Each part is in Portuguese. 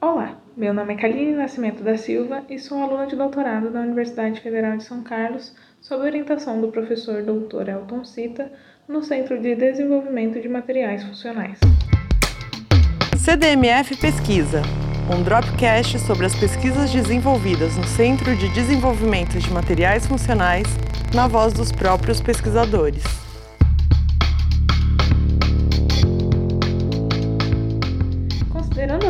Olá, meu nome é Kaline Nascimento da Silva e sou aluna de doutorado da Universidade Federal de São Carlos, sob orientação do professor Dr. Elton Cita, no Centro de Desenvolvimento de Materiais Funcionais. CDMF Pesquisa, um dropcast sobre as pesquisas desenvolvidas no Centro de Desenvolvimento de Materiais Funcionais, na voz dos próprios pesquisadores.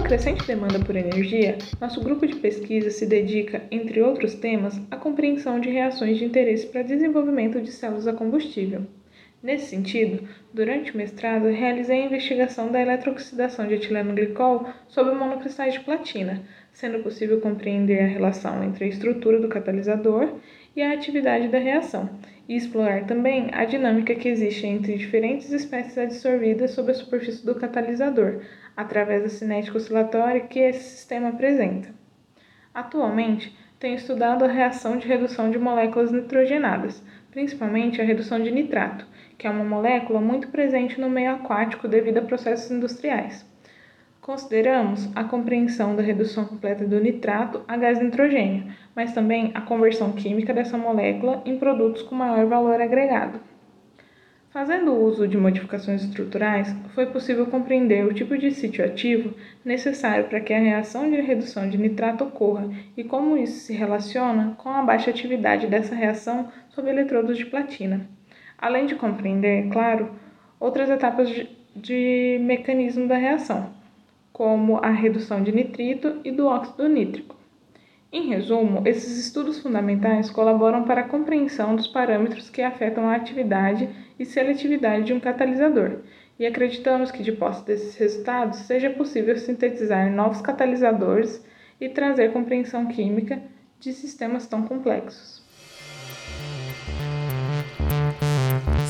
Crescente demanda por energia, nosso grupo de pesquisa se dedica, entre outros temas, à compreensão de reações de interesse para desenvolvimento de células a combustível. Nesse sentido, durante o mestrado, realizei a investigação da eletrooxidação de etileno glicol sobre monocristais de platina, sendo possível compreender a relação entre a estrutura do catalisador e a atividade da reação, e explorar também a dinâmica que existe entre diferentes espécies adsorvidas sobre a superfície do catalisador, através da cinética oscilatória que esse sistema apresenta. Atualmente, tenho estudado a reação de redução de moléculas nitrogenadas, principalmente a redução de nitrato, que é uma molécula muito presente no meio aquático devido a processos industriais. Consideramos a compreensão da redução completa do nitrato a gás nitrogênio, mas também a conversão química dessa molécula em produtos com maior valor agregado. Fazendo uso de modificações estruturais, foi possível compreender o tipo de sítio ativo necessário para que a reação de redução de nitrato ocorra e como isso se relaciona com a baixa atividade dessa reação sob eletrodos de platina. Além de compreender, claro, outras etapas de, de mecanismo da reação, como a redução de nitrito e do óxido nítrico. Em resumo, esses estudos fundamentais colaboram para a compreensão dos parâmetros que afetam a atividade e seletividade de um catalisador, e acreditamos que, de posse desses resultados, seja possível sintetizar novos catalisadores e trazer compreensão química de sistemas tão complexos.